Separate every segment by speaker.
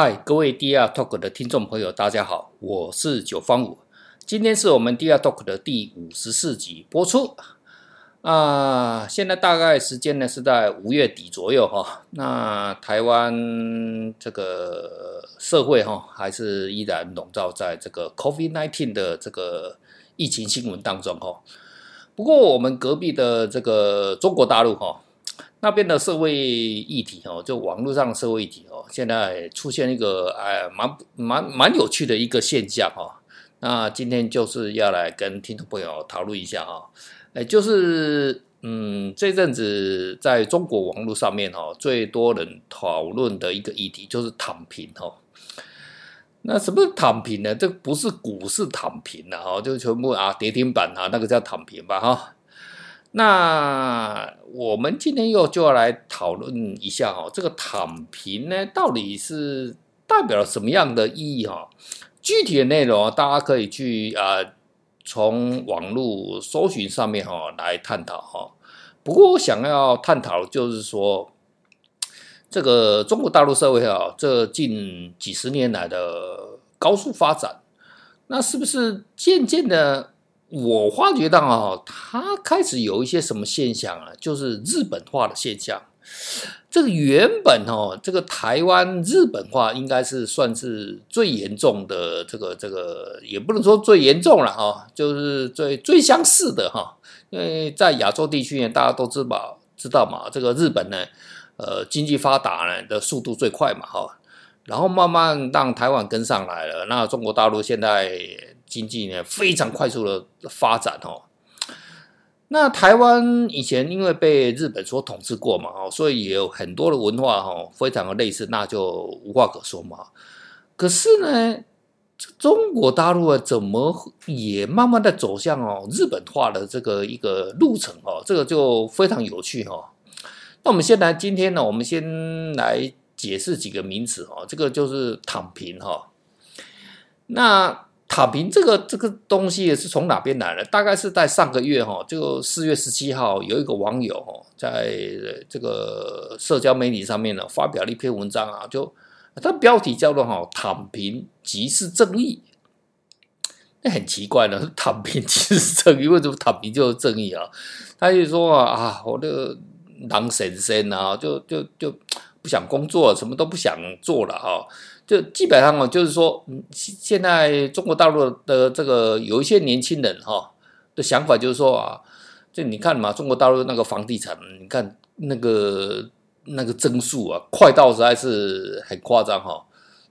Speaker 1: 嗨，各位 DR Talk 的听众朋友，大家好，我是九方五。今天是我们 DR Talk 的第五十四集播出啊。现在大概时间呢是在五月底左右哈。那台湾这个社会哈，还是依然笼罩在这个 COVID nineteen 的这个疫情新闻当中哈。不过我们隔壁的这个中国大陆哈。那边的社会议题哦，就网络上的社会议题，现在出现一个哎，蛮蛮蛮有趣的一个现象哈。那今天就是要来跟听众朋友讨论一下哈，哎，就是嗯，这阵子在中国网络上面哈，最多人讨论的一个议题就是躺平哈。那什么躺平呢？这不是股市躺平了哈，就全部啊跌停板啊，那个叫躺平吧哈。那我们今天又就要来讨论一下哈，这个躺平呢，到底是代表了什么样的意义哈？具体的内容大家可以去啊从网络搜寻上面哈来探讨哈。不过我想要探讨就是说，这个中国大陆社会啊，这近几十年来的高速发展，那是不是渐渐的？我发觉到啊，它开始有一些什么现象啊，就是日本化的现象。这个原本哦，这个台湾日本化应该是算是最严重的，这个这个也不能说最严重了哈，就是最最相似的哈。因为在亚洲地区呢，大家都知道知道嘛，这个日本呢，呃，经济发达呢的速度最快嘛哈，然后慢慢让台湾跟上来了，那中国大陆现在。经济呢非常快速的发展哦，那台湾以前因为被日本所统治过嘛哦，所以也有很多的文化哈，非常的类似，那就无话可说嘛。可是呢，中国大陆啊，怎么也慢慢的走向哦日本化的这个一个路程哦，这个就非常有趣哈。那我们先来今天呢，我们先来解释几个名词哦，这个就是躺平哈，那。躺平这个这个东西是从哪边来的？大概是在上个月哈，就四月十七号，有一个网友，在这个社交媒体上面呢发表了一篇文章啊，就他标题叫做“哈躺平即是正义”。那很奇怪呢，躺平即是正义，为什么躺平就是正义啊？他就说啊，我这个狼神仙啊，就就就不想工作，什么都不想做了哈。就基本上哦，就是说，现在中国大陆的这个有一些年轻人哈的想法，就是说啊，就你看嘛，中国大陆那个房地产，你看那个那个增速啊，快到实在是很夸张哈。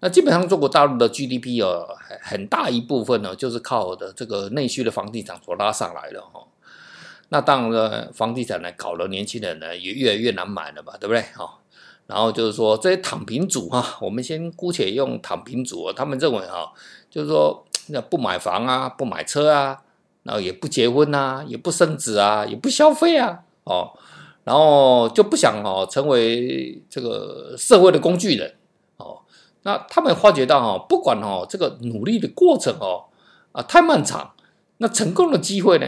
Speaker 1: 那基本上中国大陆的 GDP 哦，很大一部分呢，就是靠的这个内需的房地产所拉上来的哈。那当然了，房地产呢，搞了年轻人呢，也越来越难买了吧，对不对哈？然后就是说，这些躺平族哈，我们先姑且用躺平族，他们认为啊，就是说那不买房啊，不买车啊，然后也不结婚啊，也不生子啊，也不消费啊，哦，然后就不想哦成为这个社会的工具人哦。那他们发觉到哦，不管哦这个努力的过程哦啊太漫长，那成功的机会呢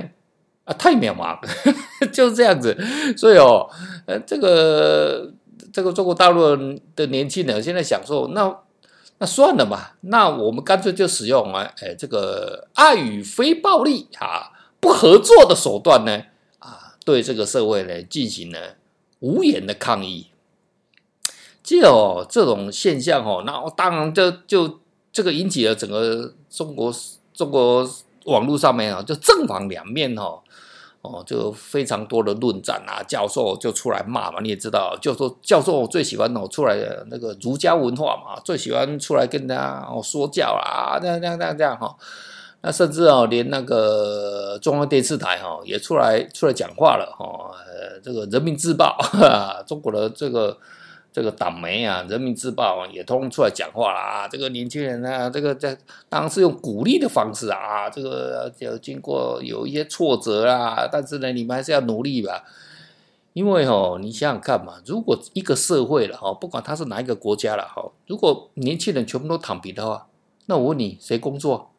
Speaker 1: 啊太渺茫，就是这样子。所以哦，呃这个。这个中国大陆的年轻人现在想说，那那算了嘛，那我们干脆就使用啊，哎，这个爱与非暴力啊，不合作的手段呢，啊，对这个社会呢进行了无言的抗议。就有这种现象哦，那当然就就这个引起了整个中国中国网络上面啊，就正反两面哦。哦，就非常多的论战啊，教授就出来骂嘛，你也知道，教授教授最喜欢哦出来的那个儒家文化嘛，最喜欢出来跟大家哦说教啊，这样这样这样这样哈，那甚至哦连那个中央电视台哈也出来出来讲话了哈，这个人民日报，中国的这个。这个党媒啊，《人民日报》啊，也通出来讲话了啊。这个年轻人啊，这个在当然是用鼓励的方式啊。这个就经过有一些挫折啊，但是呢，你们还是要努力吧。因为哦，你想想看嘛，如果一个社会了哈，不管他是哪一个国家了哈，如果年轻人全部都躺平的话，那我问你，谁工作？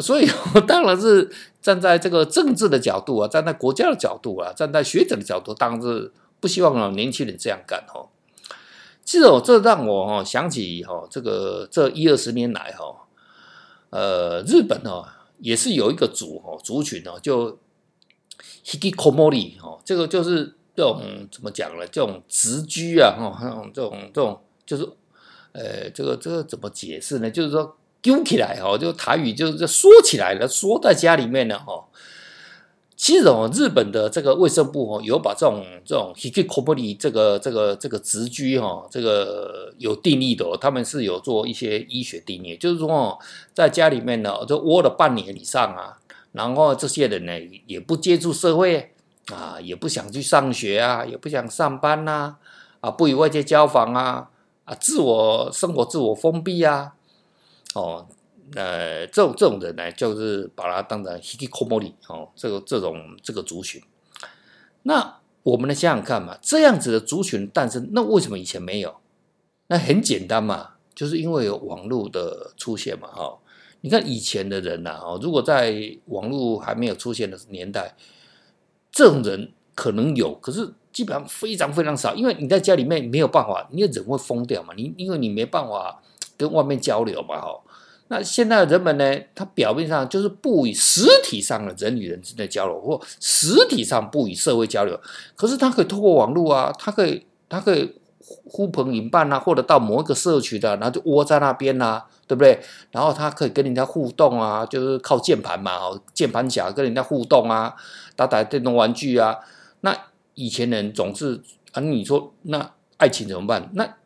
Speaker 1: 所以我当然是站在这个政治的角度啊，站在国家的角度啊，站在学者的角度，当然是不希望啊年轻人这样干哦。其实哦，这让我哈想起哈这个这一二十年来哈，呃，日本哦也是有一个族哈族群哦，就 Hikikomori 哈，这个就是这种怎么讲呢？这种直居啊哈，这种这种这种就是呃，这个这个怎么解释呢？就是说丢起来哈，就台语就是说起来了，缩在家里面了哈。其实哦，日本的这个卫生部哦，有把这种这种 hikikomori 这个这个这个直居哈，这个有定义的哦，他们是有做一些医学定义，就是说哦，在家里面呢，就窝了半年以上啊，然后这些人呢也不接触社会啊，也不想去上学啊，也不想上班呐，啊，不与外界交往啊，啊，自我生活自我封闭啊，哦。呃，这种这种人呢，就是把它当成 hikikomori 哦，这个这种这个族群。那我们来想想看嘛，这样子的族群诞生，那为什么以前没有？那很简单嘛，就是因为有网络的出现嘛，哈。你看以前的人呐，哦，如果在网络还没有出现的年代，这种人可能有，可是基本上非常非常少，因为你在家里面没有办法，你的人会疯掉嘛，你因为你没办法跟外面交流嘛，哈。那现在的人们呢？他表面上就是不与实体上的人与人之间的交流，或实体上不与社会交流。可是他可以透过网络啊，他可以，他可以呼朋引伴啊，或者到某一个社区的，然后就窝在那边啊，对不对？然后他可以跟人家互动啊，就是靠键盘嘛，哦，键盘侠跟人家互动啊，打打电动玩具啊。那以前人总是啊，你说那爱情怎么办？那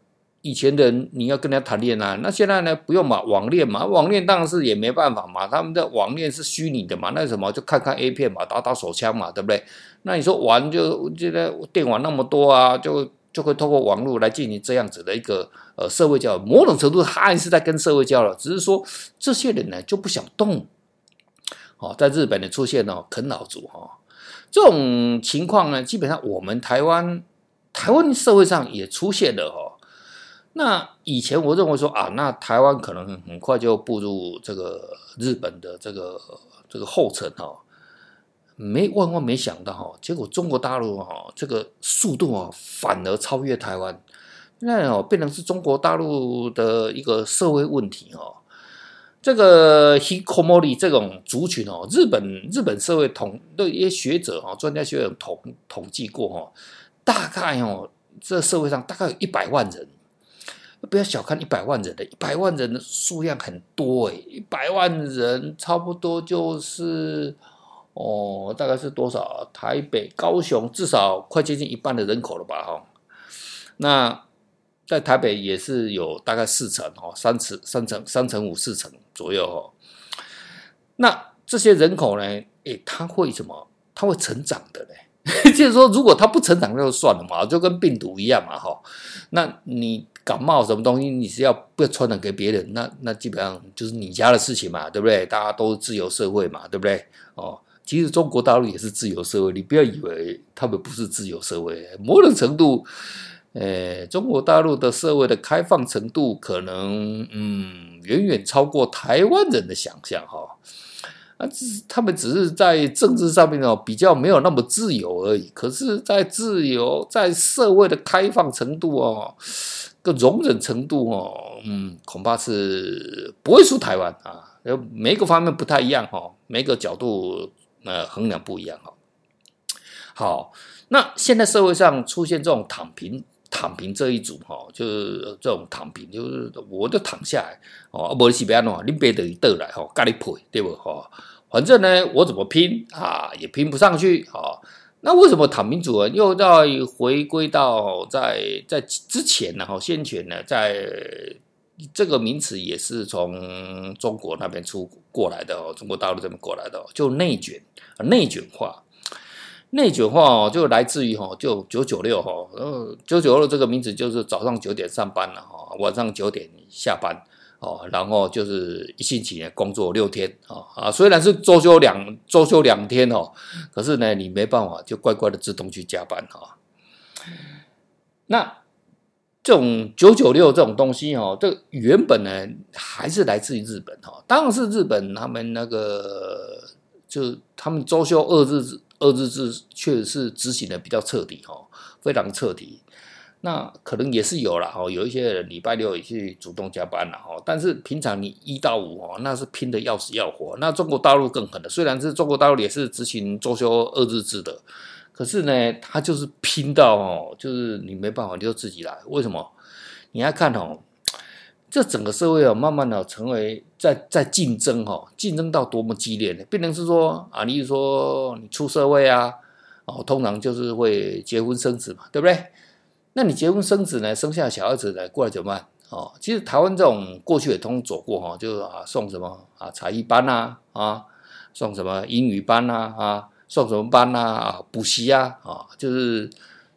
Speaker 1: 以前的人你要跟他谈恋爱，那现在呢不用嘛，网恋嘛，网恋当然是也没办法嘛，他们的网恋是虚拟的嘛，那什么就看看 A 片嘛，打打手枪嘛，对不对？那你说玩就现在电玩那么多啊，就就会透过网络来进行这样子的一个呃社会交流，某种程度他还是在跟社会交流，只是说这些人呢就不想动。哦，在日本的出现哦，啃老族哈、哦，这种情况呢，基本上我们台湾台湾社会上也出现了哈、哦。那以前我认为说啊，那台湾可能很快就步入这个日本的这个这个后尘哈，没万万没想到哈，结果中国大陆哈这个速度啊反而超越台湾，那哦变成是中国大陆的一个社会问题哦。这个 hikikomori 这种族群哦，日本日本社会统的一些学者哈专家学者统统计过哈，大概哦这社会上大概有一百万人。不要小看一百万人的，一百万人的数量很多诶，一百万人差不多就是哦，大概是多少？台北、高雄至少快接近一半的人口了吧？哈，那在台北也是有大概四成哦，三成、三成、三成五、四成左右哦。那这些人口呢？诶，他会什么？他会成长的嘞。就是说，如果他不成长，就算了嘛，就跟病毒一样嘛，哈。那你感冒什么东西，你是要不要传染给别人？那那基本上就是你家的事情嘛，对不对？大家都是自由社会嘛，对不对？哦，其实中国大陆也是自由社会，你不要以为他们不是自由社会。某种程度，呃，中国大陆的社会的开放程度，可能嗯，远远超过台湾人的想象，哈。啊，只他们只是在政治上面哦，比较没有那么自由而已。可是，在自由、在社会的开放程度哦，个容忍程度哦，嗯，恐怕是不会输台湾啊。每个方面不太一样哈，每个角度呃衡量不一样哈。好，那现在社会上出现这种躺平。躺平这一组哈，就是这种躺平，就是我就躺下来哦，无是别弄，你别等于倒来哈，咖喱配对不哈？反正呢，我怎么拼啊，也拼不上去啊。那为什么躺平族又在回归到在在之前呢？哈，先前呢，在这个名词也是从中国那边出过来的哦，中国大陆这边过来的，就内卷，内卷化。内卷化哦，就来自于哈，就九九六哈，呃，九九六这个名字就是早上九点上班了哈，晚上九点下班哦，然后就是一星期工作六天啊啊，虽然是周休两周休两天哦，可是呢，你没办法就乖乖的自动去加班哈。那这种九九六这种东西哦，这原本呢还是来自于日本哈，当然是日本他们那个就他们周休二日。二日制确实是执行的比较彻底哈，非常彻底。那可能也是有了哈，有一些人礼拜六也去主动加班了哈。但是平常你一到五哦，那是拼得要死要活。那中国大陆更狠的，虽然是中国大陆也是执行周休二日制的，可是呢，他就是拼到哦，就是你没办法，你就自己来。为什么？你要看哦，这整个社会啊，慢慢的成为在在竞争哈，竞争到多么激烈呢？变成是说啊，例如说你出社会啊，哦，通常就是会结婚生子嘛，对不对？那你结婚生子呢？生下小孩子呢？过来怎么办？哦，其实台湾这种过去也通走过哈，就啊送什么啊才艺班呐啊，送什么英语班呐啊，送什么班呐啊补习啊啊，就是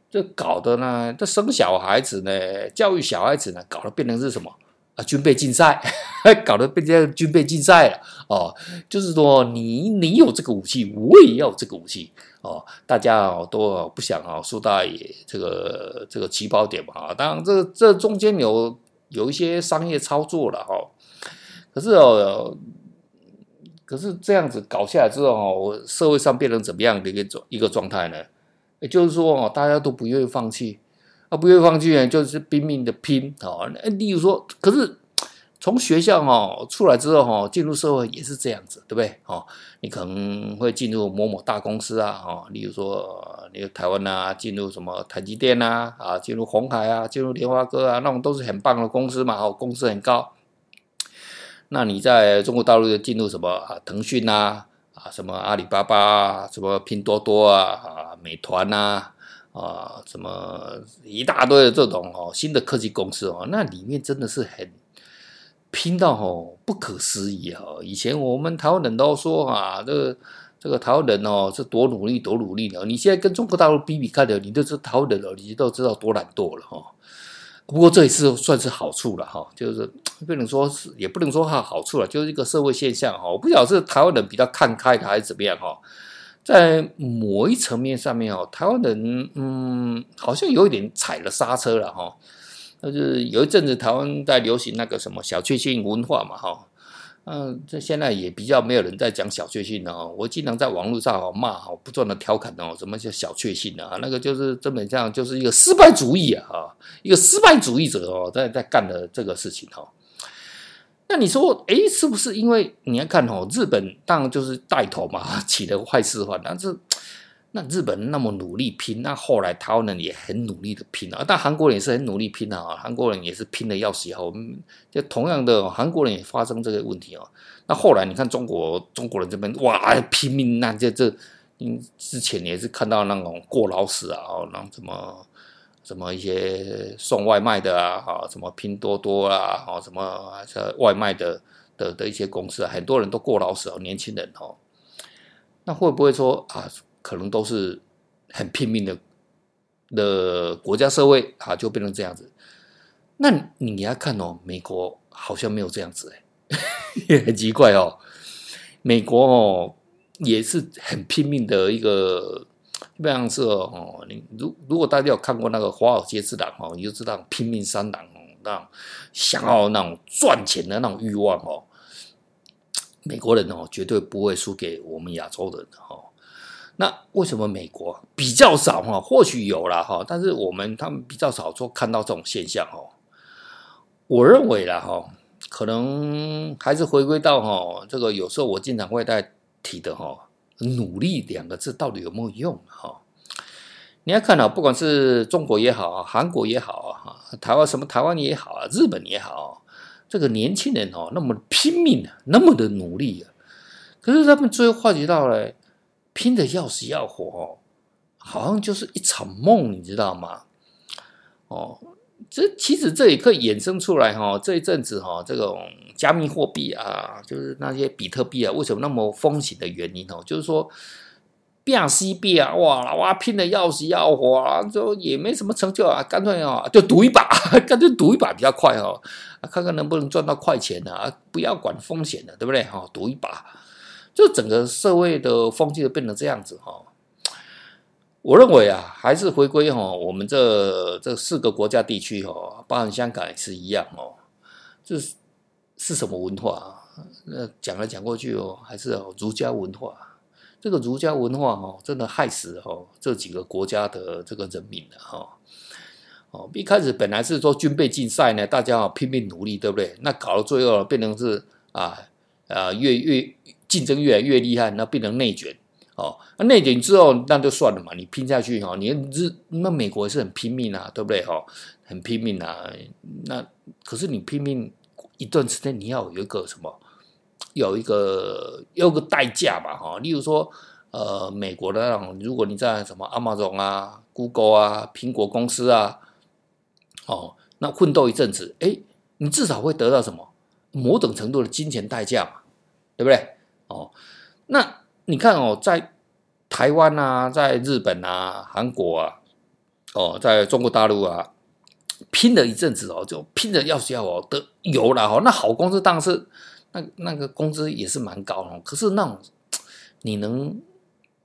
Speaker 1: 这搞的呢，这生小孩子呢，教育小孩子呢，搞得变成是什么？啊，军备竞赛，搞得变成军备竞赛了哦。就是说你，你有这个武器，我也要这个武器哦。大家哦都不想啊输到这个这个起跑点嘛啊。当然这，这中间有有一些商业操作了哈、哦。可是哦，可是这样子搞下来之后哦，社会上变成怎么样的一个一个状态呢？也就是说哦，大家都不愿意放弃。啊，不愿意放弃，就是拼命的拼哦。例如说，可是从学校哈出来之后哈，进入社会也是这样子，对不对？哦，你可能会进入某某大公司啊，哦，例如说，你台湾啊，进入什么台积电啊，啊，进入红海啊，进入联发科啊，那种都是很棒的公司嘛，哦，公司很高。那你在中国大陆就进入什么啊？腾讯啊，啊，什么阿里巴巴啊，什么拼多多啊，啊，美团。啊，啊什么一大堆的这种哦，新的科技公司哦，那里面真的是很拼到哦不可思议哦。以前我们台湾人都说啊，这个这个台湾人哦是多努力多努力的。你现在跟中国大陆比比看的，你都知道台湾人哦，你都知道多懒惰了哈。不过这一次算是好处了哈，就是不能说是也不能说它好处了，就是一个社会现象哈。我不晓得是台湾人比较看开的还是怎么样哈。在某一层面上面哦，台湾人嗯，好像有一点踩了刹车了哈。就是有一阵子台湾在流行那个什么小确幸文化嘛哈，嗯，这现在也比较没有人在讲小确幸了哦。我经常在网络上哦骂哦，不断的调侃哦，什么叫小确幸啊？那个就是根本上就是一个失败主义啊，哈，一个失败主义者哦，在在干的这个事情哈。那你说，哎，是不是因为你要看哦，日本当然就是带头嘛，起了坏示范。但是，那日本那么努力拼，那后来台湾人也很努力的拼啊。但韩国人也是很努力拼啊，韩国人也是拼的要死要活。就同样的，韩国人也发生这个问题哦。那后来你看中国，中国人这边哇拼命，那这这，嗯，之前也是看到那种过劳死啊，然后什么。什么一些送外卖的啊，哈，什么拼多多啊，哈，什么外卖的的的一些公司啊，很多人都过劳死哦，年轻人哦，那会不会说啊，可能都是很拼命的的国家社会啊，就变成这样子？那你要看哦，美国好像没有这样子哎，也很奇怪哦，美国哦也是很拼命的一个。基本上是哦，你如如果大家有看过那个《华尔街之狼》哦，你就知道拼命三郎哦，那种想要那种赚钱的那种欲望哦，美国人哦绝对不会输给我们亚洲人的哈。那为什么美国比较少哈？或许有啦哈，但是我们他们比较少说看到这种现象哦。我认为啦哈，可能还是回归到哈这个，有时候我经常会在提的哈。努力两个字到底有没有用？哈，你要看到，不管是中国也好，韩国也好啊，台湾什么台湾也好啊，日本也好，这个年轻人哦，那么拼命啊，那么的努力啊，可是他们最后发觉到了，拼的要死要活哦，好像就是一场梦，你知道吗？哦。这其实这也可以衍生出来哈，这一阵子哈，这种加密货币啊，就是那些比特币啊，为什么那么风行的原因哦，就是说，变西币啊，哇哇拼的要死要活啊，就也没什么成就啊，干脆啊就赌一把，干脆赌一把比较快哦，看看能不能赚到快钱啊，不要管风险的，对不对哈？赌一把，就整个社会的风气就变成这样子哈。我认为啊，还是回归哈，我们这这四个国家地区哈，包含香港也是一样哦。这是是什么文化？那讲来讲过去哦，还是哦儒家文化。这个儒家文化哦，真的害死哦这几个国家的这个人民了哈。哦，一开始本来是说军备竞赛呢，大家啊拼命努力，对不对？那搞到最后变成是啊啊越越竞争越来越厉害，那变成内卷。哦，那内卷之后那就算了嘛，你拼下去哈，你日那美国是很拼命啊，对不对？哈，很拼命啊。那可是你拼命一段时间，你要有一个什么？有一个有个代价吧，哈。例如说，呃，美国的那种，如果你在什么 Amazon 啊、Google 啊、苹果公司啊。哦，那奋斗一阵子，哎，你至少会得到什么？某种程度的金钱代价嘛，对不对？哦，那你看哦，在台湾啊，在日本啊，韩国啊，哦，在中国大陆啊，拼了一阵子哦，就拼的要死要活的有了哦。那好公司当然是那那个工资也是蛮高哦，可是那种你能，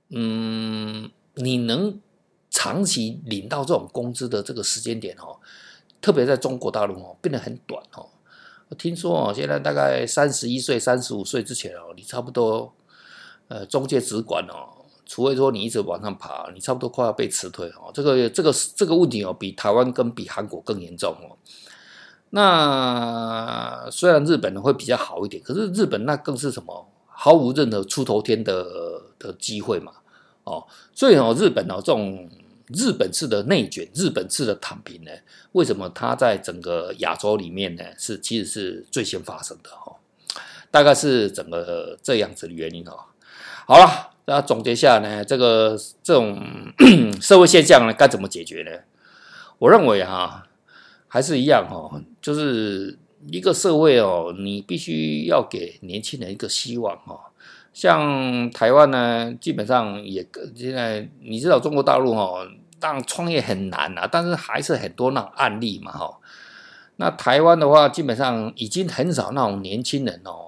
Speaker 1: 嗯，你能长期领到这种工资的这个时间点哦。特别在中国大陆哦，变得很短哦。我听说哦，现在大概三十一岁、三十五岁之前哦，你差不多呃中介主管哦，除非说你一直往上爬，你差不多快要被辞退哦。这个这个这个问题哦，比台湾跟比韩国更严重哦。那虽然日本会比较好一点，可是日本那更是什么毫无任何出头天的的机会嘛哦。所以哦，日本哦这种。日本式的内卷，日本式的躺平呢？为什么它在整个亚洲里面呢？是其实是最先发生的哈，大概是整个这样子的原因哦。好了，那总结下呢，这个这种 社会现象呢，该怎么解决呢？我认为哈，还是一样哈，就是一个社会哦，你必须要给年轻人一个希望哈。像台湾呢，基本上也现在你知道中国大陆哦，当创业很难啊，但是还是很多那种案例嘛哈。那台湾的话，基本上已经很少那种年轻人哦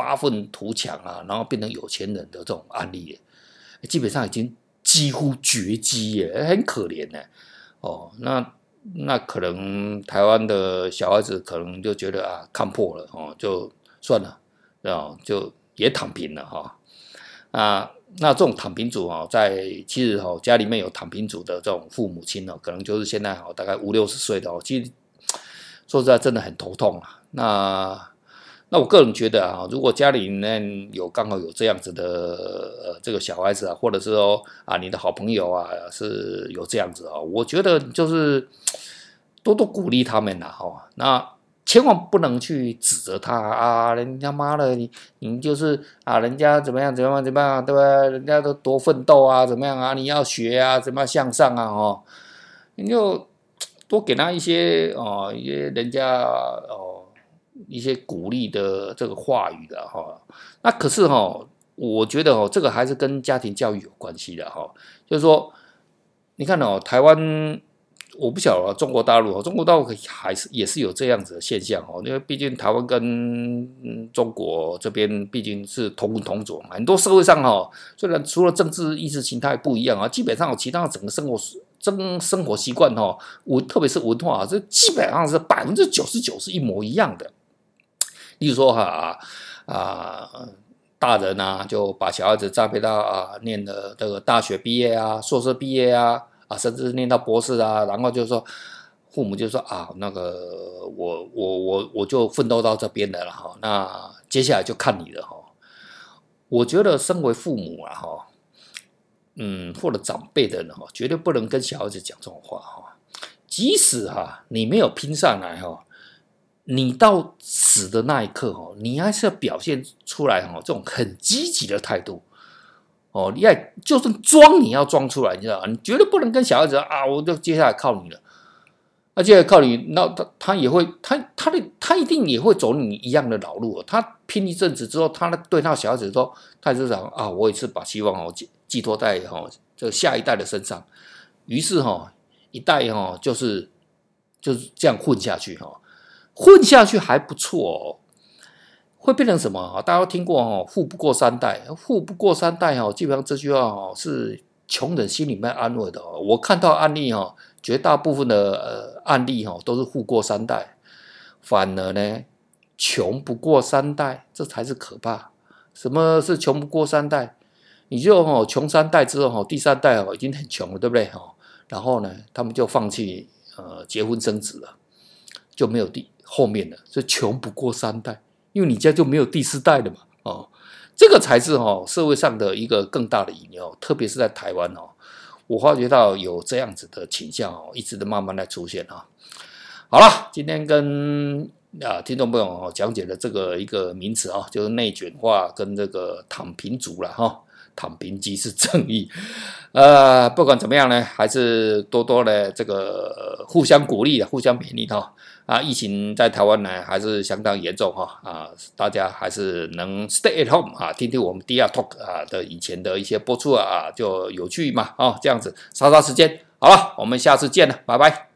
Speaker 1: 发愤图强啊，然后变成有钱人的这种案例，基本上已经几乎绝迹耶，很可怜呢。哦，那那可能台湾的小孩子可能就觉得啊，看破了哦，就算了，然后就。也躺平了哈，啊，那这种躺平族哈，在其实哈家里面有躺平族的这种父母亲哦，可能就是现在哈大概五六十岁的哦，其实说实在真的很头痛啊。那那我个人觉得啊，如果家里面有刚好有这样子的呃这个小孩子啊，或者是说啊你的好朋友啊是有这样子啊，我觉得就是多多鼓励他们呐哈，那。千万不能去指责他啊！人家妈的，你你就是啊，人家怎么样怎么样怎么样，对吧？人家都多奋斗啊，怎么样啊？你要学啊，怎么样向上啊？哦，你就多给他一些哦，一些人家哦一些鼓励的这个话语的哈、那可是哈、我觉得哦，这个还是跟家庭教育有关系的哈、就是说，你看哦，台湾。我不晓得中国大陆，中国大陆还是也是有这样子的现象哦，因为毕竟台湾跟中国这边毕竟是同文同种，很多社会上哈，虽然除了政治意识形态不一样啊，基本上其他整个生活生生活习惯哈，文特别是文化，这基本上是百分之九十九是一模一样的。例如说哈啊，大人啊就把小孩子栽培到啊，念的这个大学毕业啊，硕士毕业啊。啊，甚至念到博士啊，然后就是说，父母就说啊，那个我我我我就奋斗到这边的了哈，那接下来就看你了哈。我觉得身为父母啊哈，嗯，或者长辈的人哈，绝对不能跟小孩子讲这种话哈。即使哈你没有拼上来哈，你到死的那一刻哈，你还是要表现出来哈这种很积极的态度。哦，你要就算装，你要装出来，你知道吗？你绝对不能跟小孩子啊，我就接下来靠你了。那接下来靠你，那他他也会，他他的他一定也会走你一样的老路。他拼一阵子之后，他对他小孩子说，他就想啊，我也是把希望哦寄寄托在哈这下一代的身上。于是哈一代哈就是就是这样混下去哈，混下去还不错哦。会变成什么？大家都听过哈，富不过三代，富不过三代哈，基本上这句话哦是穷人心里面安慰的。我看到案例哈，绝大部分的呃案例哈都是富过三代，反而呢穷不过三代，这才是可怕。什么是穷不过三代？你就哦穷三代之后哦，第三代哦已经很穷了，对不对哈？然后呢，他们就放弃呃结婚生子了，就没有第后面的，所以穷不过三代，因为你家就没有第四代了嘛，哦，这个才是哦社会上的一个更大的隐忧，特别是在台湾哦，我发觉到有这样子的倾向哦，一直的慢慢在出现啊。好了，今天跟啊听众朋友哦讲解的这个一个名词啊，就是内卷化跟这个躺平族了哈。躺平即是正义，呃，不管怎么样呢，还是多多的这个互相鼓励，互相勉励哈。啊，疫情在台湾呢还是相当严重哈，啊，大家还是能 stay at home 啊，听听我们第二 Talk 啊的以前的一些播出啊，就有趣嘛，啊，这样子杀杀时间。好了，我们下次见了，拜拜。